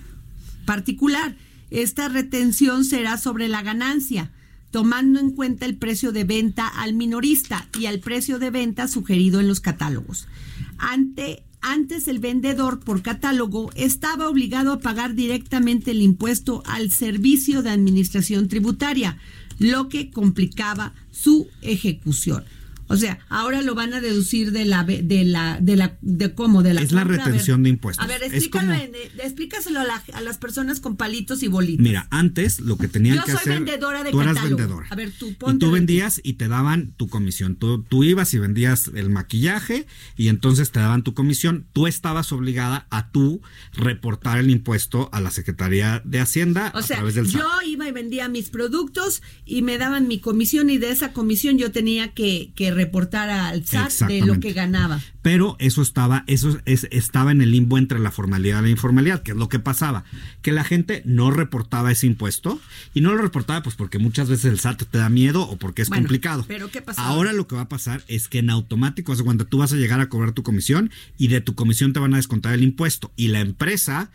particular. Esta retención será sobre la ganancia, tomando en cuenta el precio de venta al minorista y al precio de venta sugerido en los catálogos. Ante, antes el vendedor por catálogo estaba obligado a pagar directamente el impuesto al servicio de administración tributaria, lo que complicaba su ejecución. O sea, ahora lo van a deducir de la de la de la de cómo de la Es la ver, retención de impuestos. A ver, explícalo, como- en- eh, explícaselo a, la- a las personas con palitos y bolitas. Mira, antes lo que tenían Yo que soy hacer. vendedora de tú eras catálogo. vendedora. A ver, tú Y ponte tú de- vendías y te daban tu comisión. Tú, tú ibas y vendías el maquillaje y entonces te daban tu comisión. Tú estabas obligada a tú reportar el impuesto a la Secretaría de Hacienda O a sea, través del SAT. yo iba y vendía mis productos y me daban mi comisión y de esa comisión yo tenía que, que reportar al SAT de lo que ganaba. Pero eso estaba, eso es, estaba en el limbo entre la formalidad y la informalidad, que es lo que pasaba, que la gente no reportaba ese impuesto y no lo reportaba pues porque muchas veces el SAT te da miedo o porque es Bueno, complicado. pero ¿qué pasaba? Ahora lo que va a pasar es que en automático, hace cuando tú vas a llegar a cobrar tu comisión y de tu comisión te van a descontar el impuesto y la empresa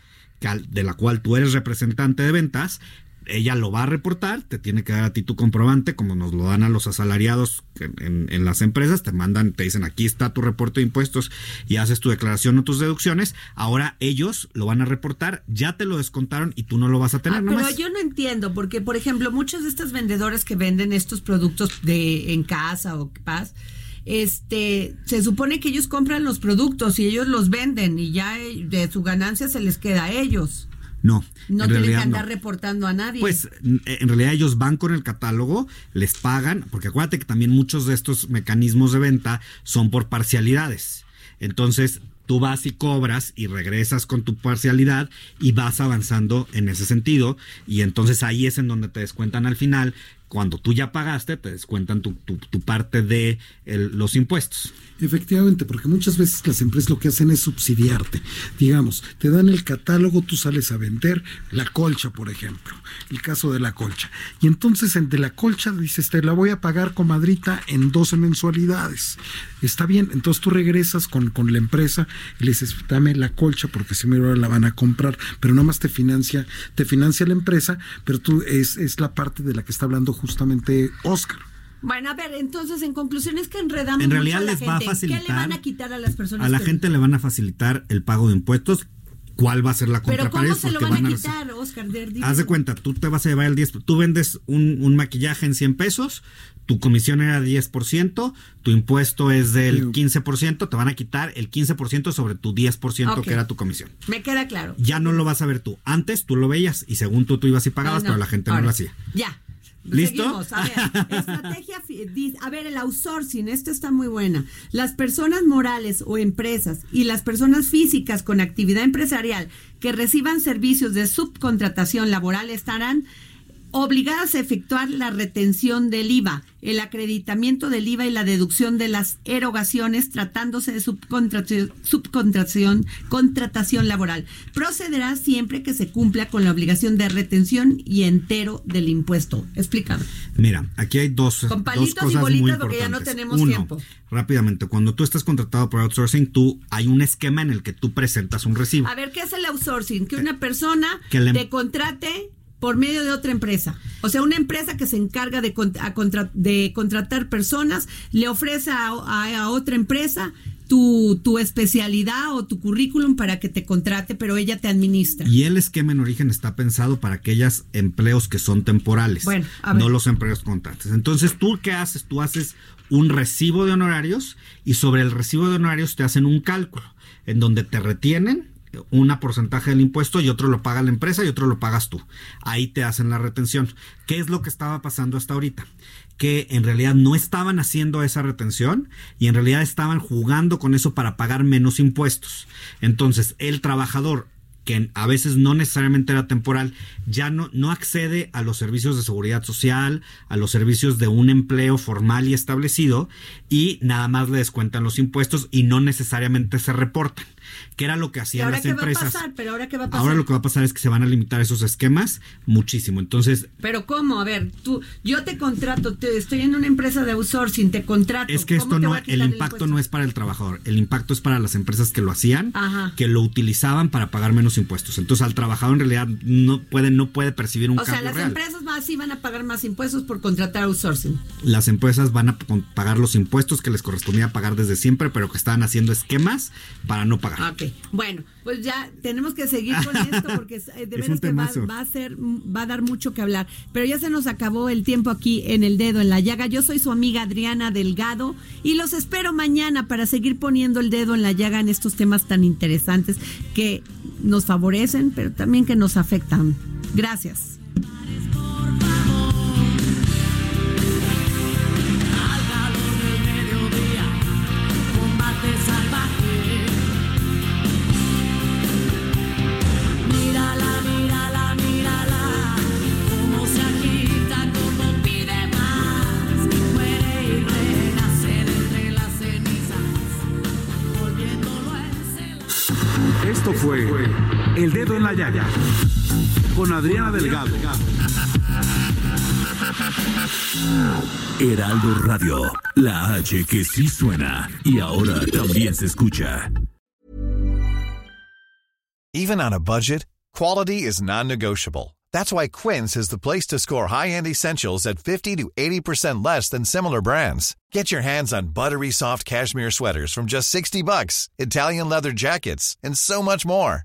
de la cual tú eres representante de ventas ella lo va a reportar, te tiene que dar a ti tu comprobante, como nos lo dan a los asalariados en, en- en las empresas, te mandan, te dicen aquí está tu reporte de impuestos y haces tu declaración o tus deducciones. Ahora ellos lo van a reportar, ya te lo descontaron y tú no lo vas a tener Ah, nomás. pero yo no entiendo, porque por ejemplo, muchas de estas vendedoras que venden estos productos de en casa o paz, este, se supone que ellos compran los productos y ellos los venden y ya eh, de su ganancia se les queda a ellos. No, No en tienen que andar no. reportando a nadie. Pues en realidad ellos van con el catálogo, les pagan, porque acuérdate que también muchos de estos mecanismos de venta son por parcialidades. Entonces tú vas y cobras y regresas con tu parcialidad y vas avanzando en ese sentido y entonces ahí es en donde te descuentan al final. Cuando tú ya pagaste, te descuentan tu, tu- parte de los impuestos. Efectivamente, porque muchas veces las empresas lo que hacen es subsidiarte. Digamos, te dan el catálogo, tú sales a vender la colcha, por ejemplo, el caso de la colcha. Y entonces en de la colcha dices, te la voy a pagar, comadrita, en 12 mensualidades. Está bien, entonces tú regresas con, con la empresa y le dices, dame la colcha porque si me la van a comprar, pero nada más te financia, te financia la empresa, pero tú es, es la parte de la que está hablando justamente Oscar. Bueno, a ver, entonces en conclusión es que enredamos En mucho realidad a la les va a gente. ¿Qué le facilitar van a quitar a las personas? A la que- gente le van a facilitar el pago de impuestos. ¿Cuál va a ser la compra Pero ¿cómo se lo Porque van a quitar, Oscar? Haz de cuenta, tú te vas a llevar el 10, tú vendes un, un maquillaje en 100 pesos, tu comisión era 10%, tu impuesto es del 15%, te van a quitar el 15% sobre tu 10% Ok. que era tu comisión. Me queda claro. Ya no lo vas a ver tú. Antes tú lo veías y según tú tú ibas y pagabas, No, no. pero la gente no lo hacía. Ya. ¿Listo? Seguimos. A ver, estrategia, a ver, el outsourcing, esto está muy buena. Las personas morales o empresas y las personas físicas con actividad empresarial que reciban servicios de subcontratación laboral estarán obligadas a efectuar la retención del IVA, el acreditamiento del IVA y la deducción de las erogaciones tratándose de subcontratación, subcontratación contratación laboral. Procederá siempre que se cumpla con la obligación de retención y entero del impuesto. Explícame. Mira, aquí hay dos, Con dos palitos y cosas muy bolitas porque ya no tenemos Uno, tiempo. rápidamente, cuando tú estás contratado por outsourcing, tú hay un esquema en el que tú presentas un recibo. A ver, ¿qué es el outsourcing? Que una persona Que te contrate por medio de otra empresa. O sea, una empresa que se encarga de, a contra- de contratar personas, le ofrece a, a- a otra empresa tu, tu especialidad o tu currículum para que te contrate, pero ella te administra. Y el esquema en origen está pensado para aquellos empleos que son temporales, Bueno, no los empleos contratos. Entonces, ¿tú qué haces? Tú haces un recibo de honorarios y sobre el recibo de honorarios te hacen un cálculo en donde te retienen una porcentaje del impuesto y otro lo paga la empresa y otro lo pagas tú. Ahí te hacen la retención. ¿Qué es lo que estaba pasando hasta ahorita? que en realidad no estaban haciendo esa retención y en realidad estaban jugando con eso para pagar menos impuestos. Entonces, el trabajador que a veces no necesariamente era temporal, ya no, no accede a los servicios de seguridad social, a los servicios de un empleo formal y establecido, y nada más le descuentan los impuestos y no necesariamente se reportan que era lo que hacían ahora las qué empresas. Va a pasar? Pero ahora qué va a pasar? Ahora lo que va a pasar es que se van a limitar esos esquemas muchísimo. Entonces, pero cómo, a ver, tú, yo te contrato, te, estoy en una empresa de outsourcing, te contrato. Es que esto no, el impacto no es para el trabajador, el impacto es para las empresas que lo hacían, Ajá. que lo utilizaban para pagar menos impuestos. Entonces, al trabajador en realidad no puede, no puede percibir un o cambio sea, las real. empresas más sí van a pagar más impuestos por contratar outsourcing. Las empresas van a pagar los impuestos que les correspondía pagar desde siempre, pero que estaban haciendo esquemas para no pagar. Ok, bueno, pues ya tenemos que seguir con [LAUGHS] esto porque eh, de veras que va, va a ser, va a dar mucho que hablar. Pero ya se nos acabó el tiempo aquí en el dedo en la llaga. Yo soy su amiga Adriana Delgado y los espero mañana para seguir poniendo el dedo en la llaga en estos temas tan interesantes que nos favorecen, pero también que nos afectan. Gracias. El Dedo en la Llaga con Adriana Delgado. Heraldo Radio, la H que sí suena y ahora también se escucha. Even on a budget, quality is non-negotiable. That's why Quince is the place to score high-end essentials at 50 to 80% less than similar brands. Get your hands on buttery soft cashmere sweaters from just 60 bucks, Italian leather jackets, and so much more.